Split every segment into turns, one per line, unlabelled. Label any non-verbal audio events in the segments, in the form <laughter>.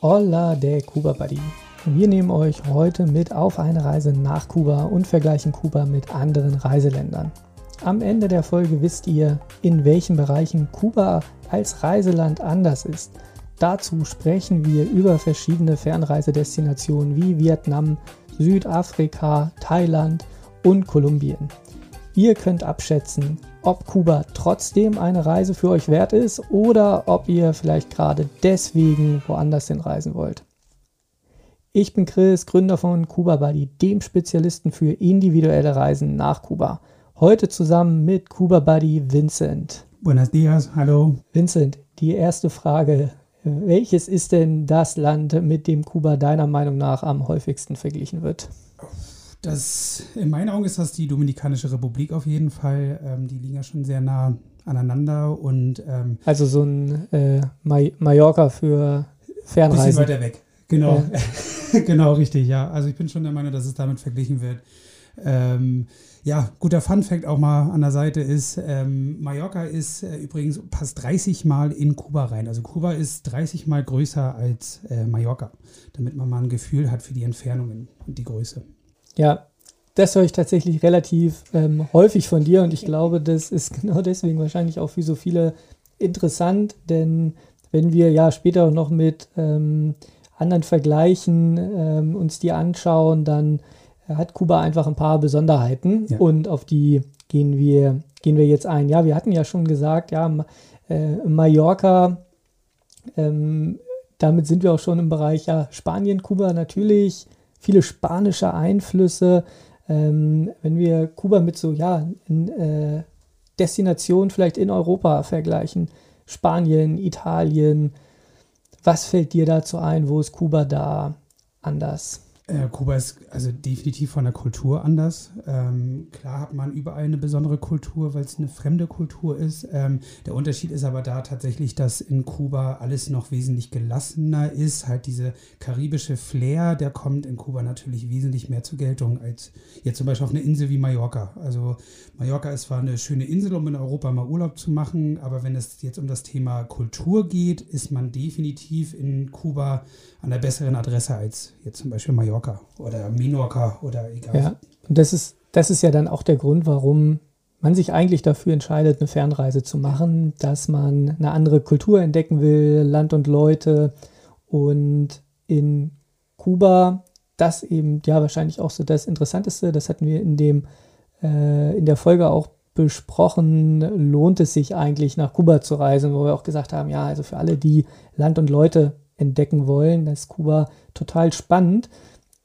Hola de Cuba Buddy. Wir nehmen euch heute mit auf eine Reise nach Kuba und vergleichen Kuba mit anderen Reiseländern. Am Ende der Folge wisst ihr, in welchen Bereichen Kuba als Reiseland anders ist. Dazu sprechen wir über verschiedene Fernreisedestinationen wie Vietnam, Südafrika, Thailand und Kolumbien. Ihr könnt abschätzen, ob Kuba trotzdem eine Reise für euch wert ist oder ob ihr vielleicht gerade deswegen woanders hinreisen wollt. Ich bin Chris, Gründer von Kuba Buddy, dem Spezialisten für individuelle Reisen nach Kuba. Heute zusammen mit Kuba Buddy Vincent.
Buenos dias, hallo.
Vincent, die erste Frage. Welches ist denn das Land, mit dem Kuba deiner Meinung nach am häufigsten verglichen wird?
Das, in meinen Augen ist das die Dominikanische Republik auf jeden Fall. Ähm, die liegen ja schon sehr nah aneinander und ähm,
also so ein äh, Mallorca für Fernreisen.
Bisschen weiter weg. Genau, ja. <laughs> genau richtig. Ja, also ich bin schon der Meinung, dass es damit verglichen wird. Ähm, ja, guter Fun Fact auch mal an der Seite ist, ähm, Mallorca ist äh, übrigens passt 30 Mal in Kuba rein. Also Kuba ist 30 Mal größer als äh, Mallorca, damit man mal ein Gefühl hat für die Entfernungen und die Größe.
Ja, das höre ich tatsächlich relativ ähm, häufig von dir und ich glaube, das ist <laughs> genau deswegen wahrscheinlich auch für so viele interessant, denn wenn wir ja später noch mit ähm, anderen Vergleichen ähm, uns die anschauen, dann hat Kuba einfach ein paar Besonderheiten ja. und auf die gehen wir, gehen wir jetzt ein. Ja, wir hatten ja schon gesagt, ja, äh, Mallorca, ähm, damit sind wir auch schon im Bereich ja, Spanien, Kuba natürlich, viele spanische Einflüsse. Ähm, wenn wir Kuba mit so, ja, in, äh, Destinationen vielleicht in Europa vergleichen, Spanien, Italien, was fällt dir dazu ein? Wo ist Kuba da anders?
Äh, Kuba ist also definitiv von der Kultur anders. Ähm, klar hat man überall eine besondere Kultur, weil es eine fremde Kultur ist. Ähm, der Unterschied ist aber da tatsächlich, dass in Kuba alles noch wesentlich gelassener ist. Halt diese karibische Flair, der kommt in Kuba natürlich wesentlich mehr zur Geltung als jetzt zum Beispiel auf einer Insel wie Mallorca. Also Mallorca ist zwar eine schöne Insel, um in Europa mal Urlaub zu machen, aber wenn es jetzt um das Thema Kultur geht, ist man definitiv in Kuba an der besseren Adresse als jetzt zum Beispiel Mallorca oder Minorca oder egal.
Ja, und das ist, das ist ja dann auch der Grund, warum man sich eigentlich dafür entscheidet, eine Fernreise zu machen, dass man eine andere Kultur entdecken will, Land und Leute. Und in Kuba, das eben ja wahrscheinlich auch so das Interessanteste, das hatten wir in dem äh, in der Folge auch besprochen, lohnt es sich eigentlich nach Kuba zu reisen, wo wir auch gesagt haben, ja, also für alle, die Land und Leute entdecken wollen. Ist Kuba total spannend,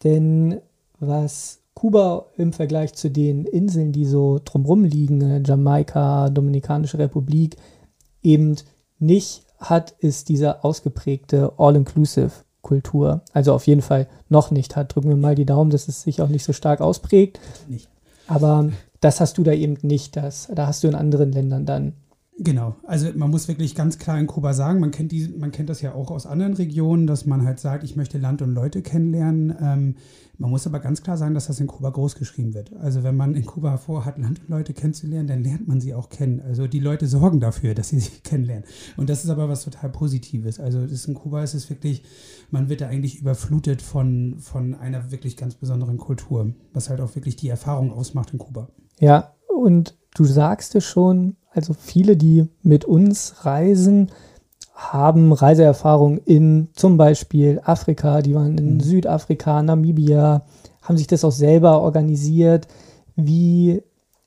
denn was Kuba im Vergleich zu den Inseln, die so drumherum liegen, äh, Jamaika, Dominikanische Republik, eben nicht hat, ist diese ausgeprägte All-Inclusive-Kultur. Also auf jeden Fall noch nicht hat. Drücken wir mal die Daumen, dass es sich auch nicht so stark ausprägt. Nicht. Aber das hast du da eben nicht. Das, da hast du in anderen Ländern dann
Genau, also man muss wirklich ganz klar in Kuba sagen, man kennt, die, man kennt das ja auch aus anderen Regionen, dass man halt sagt, ich möchte Land und Leute kennenlernen. Ähm, man muss aber ganz klar sagen, dass das in Kuba groß geschrieben wird. Also wenn man in Kuba vorhat, Land und Leute kennenzulernen, dann lernt man sie auch kennen. Also die Leute sorgen dafür, dass sie <laughs> sie kennenlernen. Und das ist aber was total Positives. Also in Kuba ist es wirklich, man wird da eigentlich überflutet von, von einer wirklich ganz besonderen Kultur, was halt auch wirklich die Erfahrung ausmacht in Kuba.
Ja, und du sagst es schon, also viele, die mit uns reisen, haben Reiseerfahrung in zum Beispiel Afrika, die waren in mhm. Südafrika, Namibia, haben sich das auch selber organisiert. Wie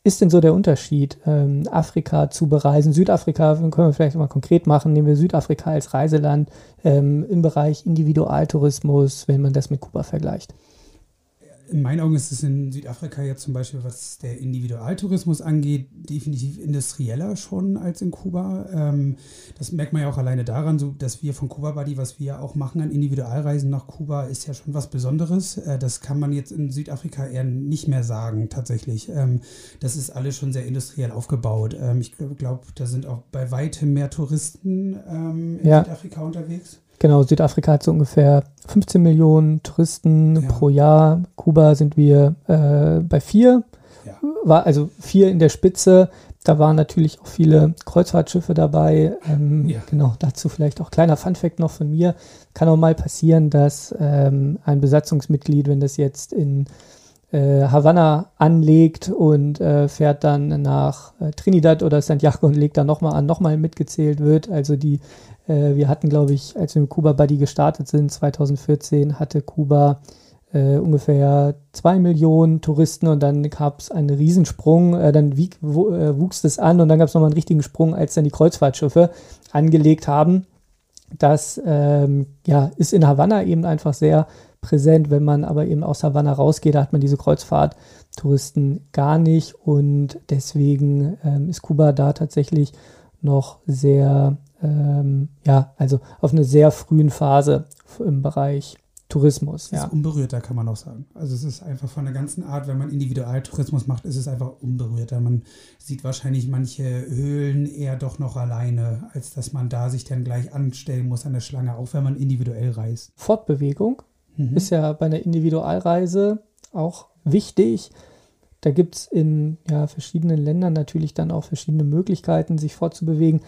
ist denn so der Unterschied, ähm, Afrika zu bereisen? Südafrika können wir vielleicht mal konkret machen, nehmen wir Südafrika als Reiseland ähm, im Bereich Individualtourismus, wenn man das mit Kuba vergleicht
in meinen Augen ist es in Südafrika jetzt zum Beispiel, was der Individualtourismus angeht, definitiv industrieller schon als in Kuba. Ähm, das merkt man ja auch alleine daran, so, dass wir von Kuba Buddy, was wir auch machen an Individualreisen nach Kuba, ist ja schon was Besonderes. Äh, das kann man jetzt in Südafrika eher nicht mehr sagen, tatsächlich. Ähm, das ist alles schon sehr industriell aufgebaut. Ähm, ich glaube, da sind auch bei weitem mehr Touristen ähm, in ja. Südafrika unterwegs.
Genau, Südafrika hat so ungefähr 15 Millionen Touristen ja. pro Jahr. Kuba sind wir äh, bei vier. Ja. War also vier in der Spitze. Da waren natürlich auch viele Kreuzfahrtschiffe dabei. Ähm, ja. Genau, dazu vielleicht auch kleiner Funfact noch von mir. Kann auch mal passieren, dass ähm, ein Besatzungsmitglied, wenn das jetzt in äh, Havanna anlegt und äh, fährt dann nach äh, Trinidad oder Santiago und legt da nochmal an, nochmal mitgezählt wird. Also die, wir hatten, glaube ich, als wir mit Kuba Buddy gestartet sind, 2014, hatte Kuba äh, ungefähr zwei Millionen Touristen und dann gab es einen Riesensprung, äh, dann wieg, wo, äh, wuchs das an und dann gab es nochmal einen richtigen Sprung, als dann die Kreuzfahrtschiffe angelegt haben. Das ähm, ja, ist in Havanna eben einfach sehr präsent. Wenn man aber eben aus Havanna rausgeht, da hat man diese Kreuzfahrttouristen gar nicht und deswegen ähm, ist Kuba da tatsächlich noch sehr, ähm, ja, also auf einer sehr frühen Phase im Bereich Tourismus.
Es ist unberührter, kann man auch sagen. Also es ist einfach von der ganzen Art, wenn man Individualtourismus macht, ist es einfach unberührter. Man sieht wahrscheinlich manche Höhlen eher doch noch alleine, als dass man da sich dann gleich anstellen muss an der Schlange, auch wenn man individuell reist.
Fortbewegung mhm. ist ja bei einer Individualreise auch wichtig. Da gibt es in ja, verschiedenen Ländern natürlich dann auch verschiedene Möglichkeiten, sich fortzubewegen.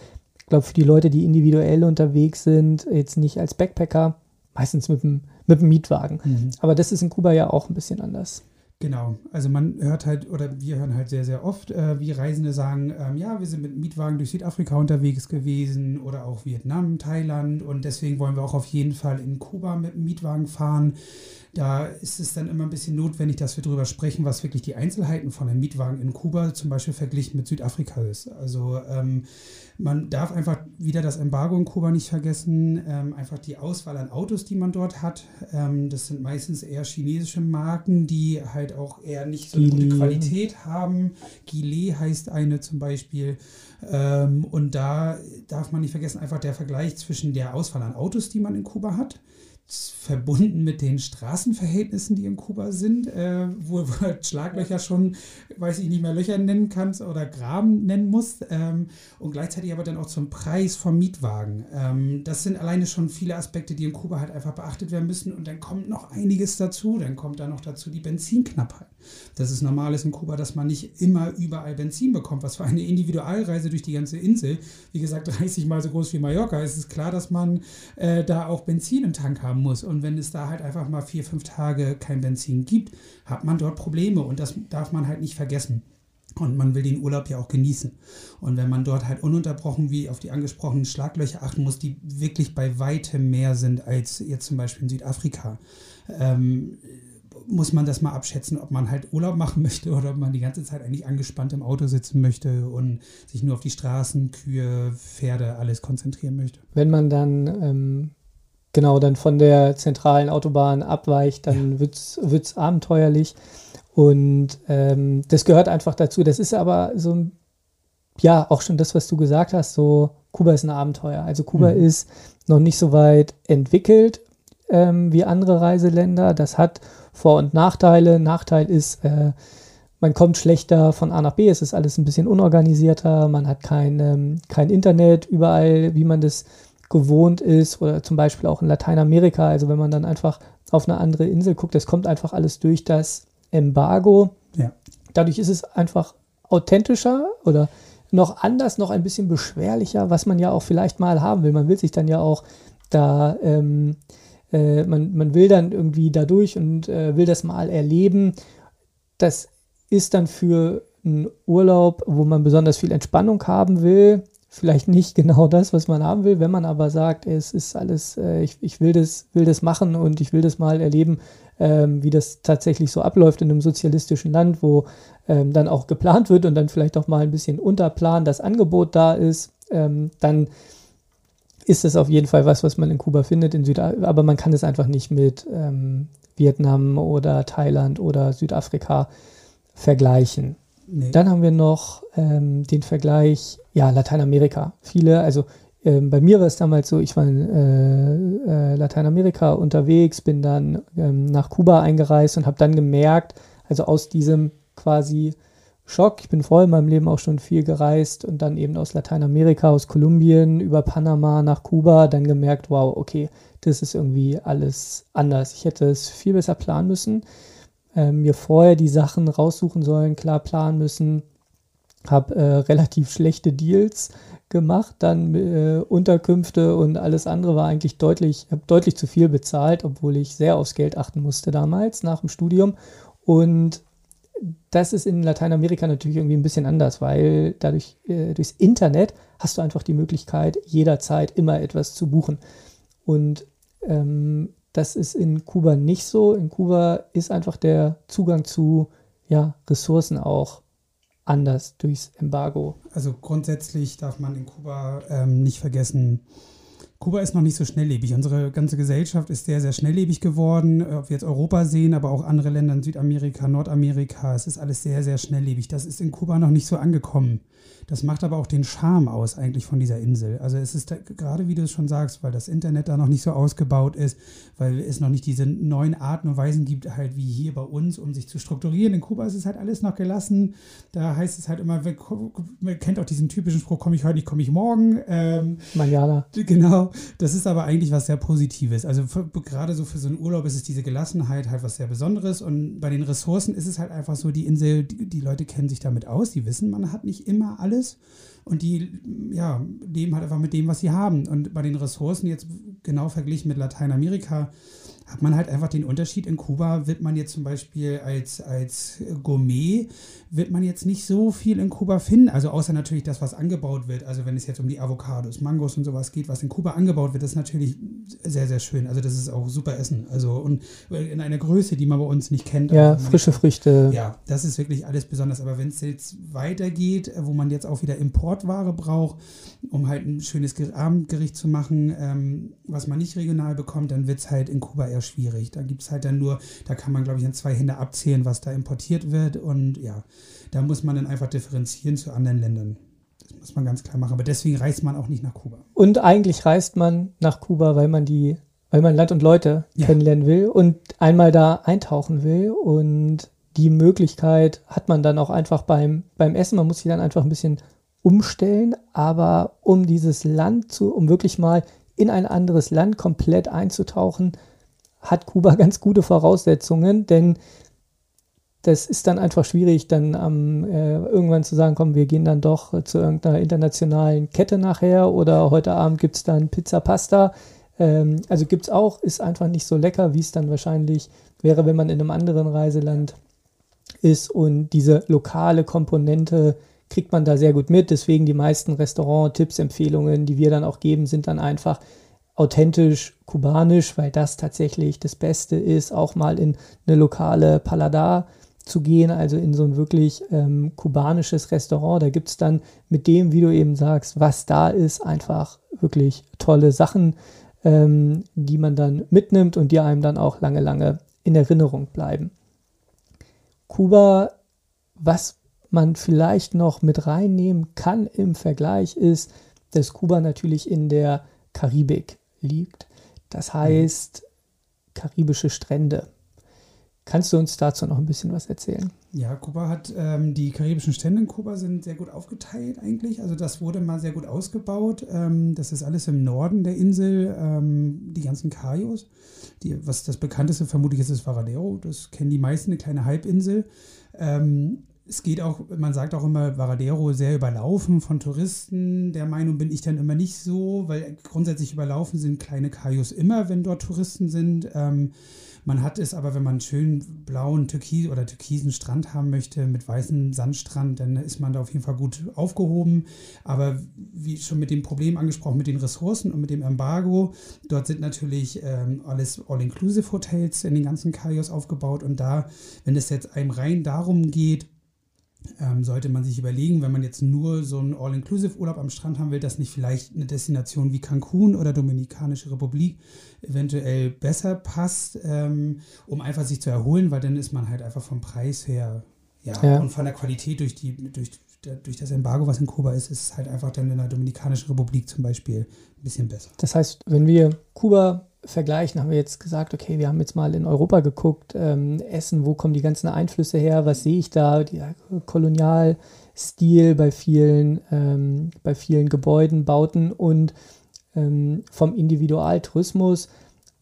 Ich glaube, für die Leute, die individuell unterwegs sind, jetzt nicht als Backpacker, meistens mit dem mit dem Mietwagen. Mhm. Aber das ist in Kuba ja auch ein bisschen anders.
Genau, also man hört halt, oder wir hören halt sehr, sehr oft, äh, wie Reisende sagen, ähm, ja, wir sind mit Mietwagen durch Südafrika unterwegs gewesen oder auch Vietnam, Thailand und deswegen wollen wir auch auf jeden Fall in Kuba mit dem Mietwagen fahren. Da ist es dann immer ein bisschen notwendig, dass wir darüber sprechen, was wirklich die Einzelheiten von einem Mietwagen in Kuba zum Beispiel verglichen mit Südafrika ist. Also ähm, man darf einfach wieder das Embargo in Kuba nicht vergessen, ähm, einfach die Auswahl an Autos, die man dort hat. Ähm, das sind meistens eher chinesische Marken, die halt auch eher nicht so eine gute Qualität haben. Gile heißt eine zum Beispiel. Ähm, und da darf man nicht vergessen, einfach der Vergleich zwischen der Auswahl an Autos, die man in Kuba hat verbunden mit den Straßenverhältnissen, die in Kuba sind, äh, wo, wo halt Schlaglöcher schon, weiß ich nicht mehr, Löcher nennen kannst oder Graben nennen musst ähm, und gleichzeitig aber dann auch zum Preis vom Mietwagen. Ähm, das sind alleine schon viele Aspekte, die in Kuba halt einfach beachtet werden müssen und dann kommt noch einiges dazu. Dann kommt da noch dazu die Benzinknappheit. Das ist normal ist in Kuba, dass man nicht immer überall Benzin bekommt, was für eine Individualreise durch die ganze Insel, wie gesagt <laughs> 30 mal so groß wie Mallorca, ist es klar, dass man äh, da auch Benzin im Tank haben muss. Und wenn es da halt einfach mal vier, fünf Tage kein Benzin gibt, hat man dort Probleme und das darf man halt nicht vergessen. Und man will den Urlaub ja auch genießen. Und wenn man dort halt ununterbrochen wie auf die angesprochenen Schlaglöcher achten muss, die wirklich bei weitem mehr sind als jetzt zum Beispiel in Südafrika, ähm, muss man das mal abschätzen, ob man halt Urlaub machen möchte oder ob man die ganze Zeit eigentlich angespannt im Auto sitzen möchte und sich nur auf die Straßen, Kühe, Pferde, alles konzentrieren möchte.
Wenn man dann ähm, genau dann von der zentralen Autobahn abweicht, dann ja. wird es abenteuerlich. Und ähm, das gehört einfach dazu. Das ist aber so, ja, auch schon das, was du gesagt hast, so Kuba ist ein Abenteuer. Also Kuba mhm. ist noch nicht so weit entwickelt ähm, wie andere Reiseländer. Das hat vor- und Nachteile. Nachteil ist, äh, man kommt schlechter von A nach B, es ist alles ein bisschen unorganisierter, man hat kein, ähm, kein Internet überall, wie man das gewohnt ist, oder zum Beispiel auch in Lateinamerika, also wenn man dann einfach auf eine andere Insel guckt, das kommt einfach alles durch das Embargo. Ja. Dadurch ist es einfach authentischer oder noch anders, noch ein bisschen beschwerlicher, was man ja auch vielleicht mal haben will. Man will sich dann ja auch da ähm, äh, man, man will dann irgendwie dadurch und äh, will das mal erleben. Das ist dann für einen Urlaub, wo man besonders viel Entspannung haben will, vielleicht nicht genau das, was man haben will. Wenn man aber sagt, es ist alles, äh, ich, ich will, das, will das machen und ich will das mal erleben, ähm, wie das tatsächlich so abläuft in einem sozialistischen Land, wo ähm, dann auch geplant wird und dann vielleicht auch mal ein bisschen unterplan das Angebot da ist, ähm, dann ist es auf jeden Fall was, was man in Kuba findet, in Süda aber man kann es einfach nicht mit ähm, Vietnam oder Thailand oder Südafrika vergleichen. Nee. Dann haben wir noch ähm, den Vergleich, ja, Lateinamerika. Viele, also ähm, bei mir war es damals so, ich war in äh, äh, Lateinamerika unterwegs, bin dann ähm, nach Kuba eingereist und habe dann gemerkt, also aus diesem quasi Schock. Ich bin vorher in meinem Leben auch schon viel gereist und dann eben aus Lateinamerika, aus Kolumbien, über Panama nach Kuba, dann gemerkt, wow, okay, das ist irgendwie alles anders. Ich hätte es viel besser planen müssen, äh, mir vorher die Sachen raussuchen sollen, klar planen müssen, habe äh, relativ schlechte Deals gemacht, dann äh, Unterkünfte und alles andere war eigentlich deutlich, habe deutlich zu viel bezahlt, obwohl ich sehr aufs Geld achten musste damals nach dem Studium. Und das ist in Lateinamerika natürlich irgendwie ein bisschen anders, weil dadurch äh, durchs Internet hast du einfach die Möglichkeit, jederzeit immer etwas zu buchen. Und ähm, das ist in Kuba nicht so. In Kuba ist einfach der Zugang zu ja, Ressourcen auch anders durchs Embargo.
Also grundsätzlich darf man in Kuba ähm, nicht vergessen, Kuba ist noch nicht so schnelllebig. Unsere ganze Gesellschaft ist sehr, sehr schnelllebig geworden. Ob wir jetzt Europa sehen, aber auch andere Länder in Südamerika, Nordamerika, es ist alles sehr, sehr schnelllebig. Das ist in Kuba noch nicht so angekommen. Das macht aber auch den Charme aus eigentlich von dieser Insel. Also es ist da, gerade, wie du es schon sagst, weil das Internet da noch nicht so ausgebaut ist, weil es noch nicht diese neuen Arten und Weisen gibt, halt wie hier bei uns, um sich zu strukturieren. In Kuba ist es halt alles noch gelassen. Da heißt es halt immer, man kennt auch diesen typischen Spruch, komme ich heute nicht, komme ich morgen. Ähm,
Manjana.
Genau. Das ist aber eigentlich was sehr Positives. Also für, gerade so für so einen Urlaub ist es diese Gelassenheit halt was sehr Besonderes. Und bei den Ressourcen ist es halt einfach so, die Insel, die, die Leute kennen sich damit aus, die wissen, man hat nicht immer alles. Und die ja, leben halt einfach mit dem, was sie haben. Und bei den Ressourcen jetzt genau verglichen mit Lateinamerika hat man halt einfach den Unterschied. In Kuba wird man jetzt zum Beispiel als, als Gourmet, wird man jetzt nicht so viel in Kuba finden. Also außer natürlich das, was angebaut wird. Also wenn es jetzt um die Avocados, Mangos und sowas geht, was in Kuba angebaut wird, das ist natürlich sehr, sehr schön. Also das ist auch super Essen. Also und in einer Größe, die man bei uns nicht kennt.
Ja, frische Früchte.
Ja, das ist wirklich alles besonders. Aber wenn es jetzt weitergeht, wo man jetzt auch wieder Importware braucht, um halt ein schönes Abendgericht zu machen, ähm, was man nicht regional bekommt, dann wird es halt in Kuba eher schwierig. Da gibt es halt dann nur, da kann man, glaube ich, an zwei Hände abzählen, was da importiert wird. Und ja, da muss man dann einfach differenzieren zu anderen Ländern. Das muss man ganz klar machen. Aber deswegen reist man auch nicht nach Kuba.
Und eigentlich reist man nach Kuba, weil man die, weil man Land und Leute ja. kennenlernen will und einmal da eintauchen will. Und die Möglichkeit hat man dann auch einfach beim, beim Essen. Man muss sich dann einfach ein bisschen umstellen, aber um dieses Land zu, um wirklich mal in ein anderes Land komplett einzutauchen, hat Kuba <laughs> ganz gute Voraussetzungen, denn das ist dann einfach schwierig, dann ähm, äh, irgendwann zu sagen, komm, wir gehen dann doch zu irgendeiner internationalen Kette nachher oder heute Abend gibt es dann Pizza Pasta. Ähm, also gibt es auch, ist einfach nicht so lecker, wie es dann wahrscheinlich wäre, wenn man in einem anderen Reiseland ist und diese lokale Komponente kriegt man da sehr gut mit. Deswegen die meisten Restaurant-Tipps, Empfehlungen, die wir dann auch geben, sind dann einfach authentisch kubanisch, weil das tatsächlich das Beste ist, auch mal in eine lokale Paladar zu gehen, also in so ein wirklich ähm, kubanisches Restaurant. Da gibt es dann mit dem, wie du eben sagst, was da ist, einfach wirklich tolle Sachen, ähm, die man dann mitnimmt und die einem dann auch lange, lange in Erinnerung bleiben. Kuba, was man vielleicht noch mit reinnehmen kann im Vergleich, ist, dass Kuba natürlich in der Karibik liegt. Das heißt, karibische Strände. Kannst du uns dazu noch ein bisschen was erzählen?
Ja, Kuba hat, ähm, die karibischen Strände in Kuba sind sehr gut aufgeteilt eigentlich. Also das wurde mal sehr gut ausgebaut. Ähm, das ist alles im Norden der Insel, ähm, die ganzen Cayos. Die, was das bekannteste vermutlich ist, ist Varadero. Das kennen die meisten, eine kleine Halbinsel. Ähm, es geht auch, man sagt auch immer, Varadero sehr überlaufen von Touristen. Der Meinung bin ich dann immer nicht so, weil grundsätzlich überlaufen sind kleine Kajus immer, wenn dort Touristen sind. Ähm, man hat es aber, wenn man einen schönen blauen Türkis oder türkisen Strand haben möchte mit weißem Sandstrand, dann ist man da auf jeden Fall gut aufgehoben. Aber wie schon mit dem Problem angesprochen, mit den Ressourcen und mit dem Embargo, dort sind natürlich ähm, alles All-Inclusive-Hotels in den ganzen Kajos aufgebaut. Und da, wenn es jetzt einem rein darum geht, ähm, sollte man sich überlegen, wenn man jetzt nur so einen All-Inclusive-Urlaub am Strand haben will, dass nicht vielleicht eine Destination wie Cancun oder Dominikanische Republik eventuell besser passt, ähm, um einfach sich zu erholen, weil dann ist man halt einfach vom Preis her ja, ja. und von der Qualität durch, die, durch, durch das Embargo, was in Kuba ist, ist es halt einfach dann in der Dominikanischen Republik zum Beispiel ein bisschen besser.
Das heißt, wenn wir Kuba vergleichen, haben wir jetzt gesagt, okay, wir haben jetzt mal in Europa geguckt, ähm, Essen, wo kommen die ganzen Einflüsse her, was sehe ich da, der Kolonialstil bei vielen, ähm, bei vielen Gebäuden, Bauten und ähm, vom Individualtourismus.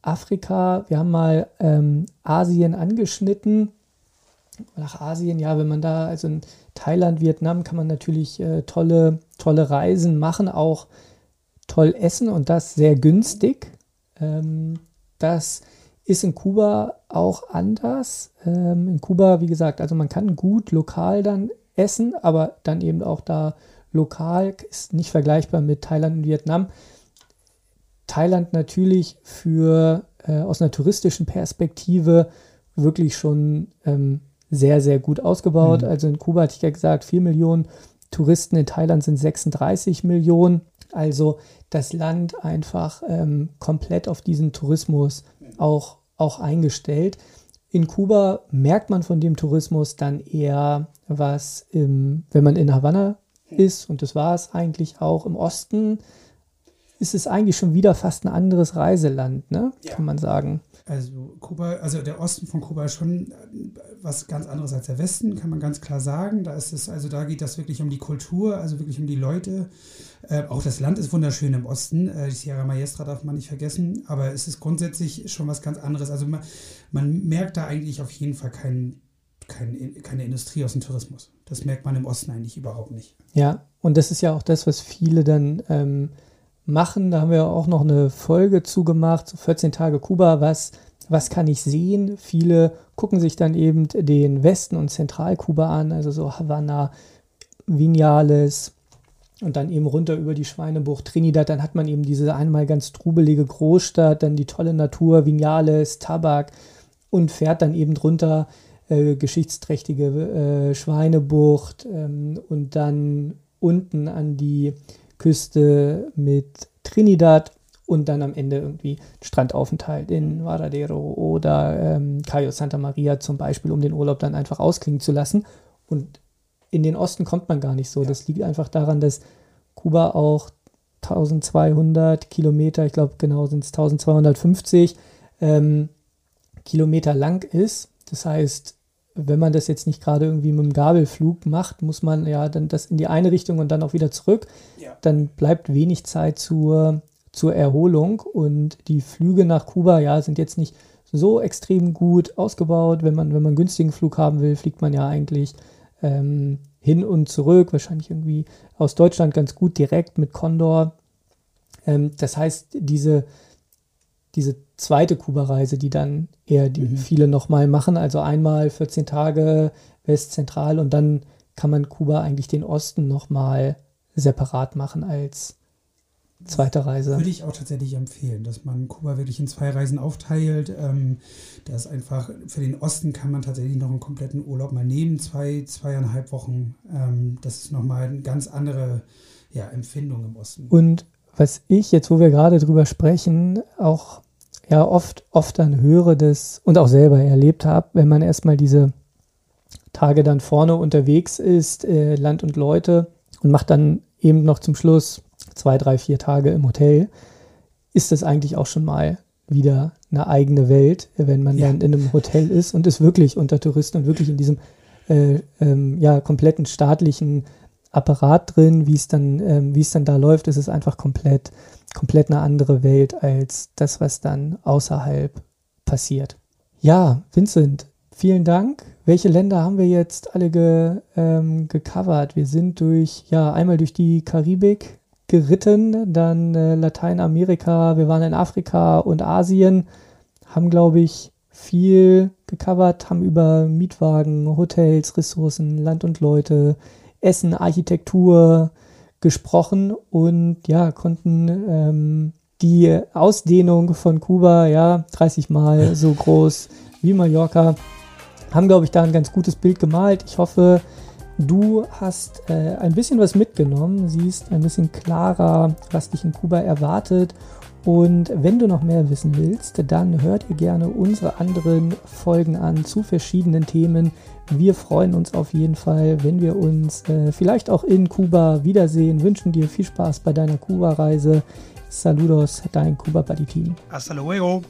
Afrika, wir haben mal ähm, Asien angeschnitten. nach Asien, ja, wenn man da, also in Thailand, Vietnam kann man natürlich äh, tolle, tolle Reisen machen, auch toll essen und das sehr günstig. Ähm, das ist in Kuba auch anders. Ähm, in Kuba, wie gesagt, also man kann gut lokal dann essen, aber dann eben auch da lokal ist nicht vergleichbar mit Thailand und Vietnam. Thailand natürlich für äh, aus einer touristischen Perspektive wirklich schon ähm, sehr, sehr gut ausgebaut. Mhm. Also in Kuba hatte ich ja gesagt, 4 Millionen Touristen, in Thailand sind 36 Millionen. Also das Land einfach ähm, komplett auf diesen Tourismus auch, auch eingestellt. In Kuba merkt man von dem Tourismus dann eher was, im, wenn man in Havanna ist, und das war es eigentlich auch im Osten, ist es eigentlich schon wieder fast ein anderes Reiseland, ne? Ja. kann man sagen.
Also Kuba, also der Osten von Kuba ist schon was ganz anderes als der Westen, kann man ganz klar sagen. Da ist es, also da geht das wirklich um die Kultur, also wirklich um die Leute. Äh, auch das Land ist wunderschön im Osten. Äh, die Sierra Maestra darf man nicht vergessen, aber es ist grundsätzlich schon was ganz anderes. Also man, man merkt da eigentlich auf jeden Fall kein, kein, keine Industrie aus dem Tourismus. Das merkt man im Osten eigentlich überhaupt nicht.
Ja, und das ist ja auch das, was viele dann ähm, machen. Da haben wir auch noch eine Folge zugemacht, so 14 Tage Kuba, was, was kann ich sehen? Viele gucken sich dann eben den Westen und Zentralkuba an, also so Havanna, Vinales und dann eben runter über die Schweinebucht Trinidad. Dann hat man eben diese einmal ganz trubelige Großstadt, dann die tolle Natur, Vinales, Tabak und fährt dann eben drunter äh, geschichtsträchtige äh, Schweinebucht ähm, und dann unten an die Küste mit Trinidad und dann am Ende irgendwie Strandaufenthalt in Varadero oder ähm, Cayo Santa Maria zum Beispiel, um den Urlaub dann einfach ausklingen zu lassen. Und in den Osten kommt man gar nicht so. Ja. Das liegt einfach daran, dass Kuba auch 1200 Kilometer, ich glaube genau sind es 1250 ähm, Kilometer lang ist. Das heißt, wenn man das jetzt nicht gerade irgendwie mit dem Gabelflug macht, muss man ja dann das in die eine Richtung und dann auch wieder zurück. Ja. Dann bleibt wenig Zeit zur, zur Erholung und die Flüge nach Kuba, ja, sind jetzt nicht so extrem gut ausgebaut. Wenn man, wenn man einen günstigen Flug haben will, fliegt man ja eigentlich ähm, hin und zurück, wahrscheinlich irgendwie aus Deutschland ganz gut direkt mit Condor. Ähm, das heißt, diese, diese zweite Kuba-Reise, die dann eher die mhm. viele nochmal machen. Also einmal 14 Tage Westzentral und dann kann man Kuba eigentlich den Osten nochmal separat machen als zweite Reise.
Würde ich auch tatsächlich empfehlen, dass man Kuba wirklich in zwei Reisen aufteilt. Ähm, das einfach für den Osten kann man tatsächlich noch einen kompletten Urlaub mal nehmen, zwei, zweieinhalb Wochen. Ähm, das ist nochmal eine ganz andere ja, Empfindung im Osten.
Und was ich jetzt, wo wir gerade drüber sprechen, auch ja oft, oft dann höre das und auch selber erlebt habe, wenn man erstmal diese Tage dann vorne unterwegs ist, äh, Land und Leute und macht dann eben noch zum Schluss zwei, drei, vier Tage im Hotel, ist das eigentlich auch schon mal wieder eine eigene Welt, wenn man ja. dann in einem Hotel ist und ist wirklich unter Touristen und wirklich in diesem äh, ähm, ja, kompletten staatlichen Apparat drin, wie es dann, ähm, wie es dann da läuft, ist es einfach komplett komplett eine andere Welt als das, was dann außerhalb passiert. Ja, Vincent, vielen Dank. Welche Länder haben wir jetzt alle ge, ähm, gecovert? Wir sind durch, ja, einmal durch die Karibik geritten, dann äh, Lateinamerika, wir waren in Afrika und Asien, haben, glaube ich, viel gecovert, haben über Mietwagen, Hotels, Ressourcen, Land und Leute, Essen, Architektur, gesprochen und ja, konnten ähm, die Ausdehnung von Kuba, ja, 30 Mal so groß wie Mallorca, haben, glaube ich, da ein ganz gutes Bild gemalt. Ich hoffe, du hast äh, ein bisschen was mitgenommen, siehst ein bisschen klarer, was dich in Kuba erwartet. Und wenn du noch mehr wissen willst, dann hört ihr gerne unsere anderen Folgen an zu verschiedenen Themen, wir freuen uns auf jeden Fall, wenn wir uns äh, vielleicht auch in Kuba wiedersehen. Wünschen dir viel Spaß bei deiner Kuba-Reise. Saludos, dein Kuba Buddy Team.
Hasta luego.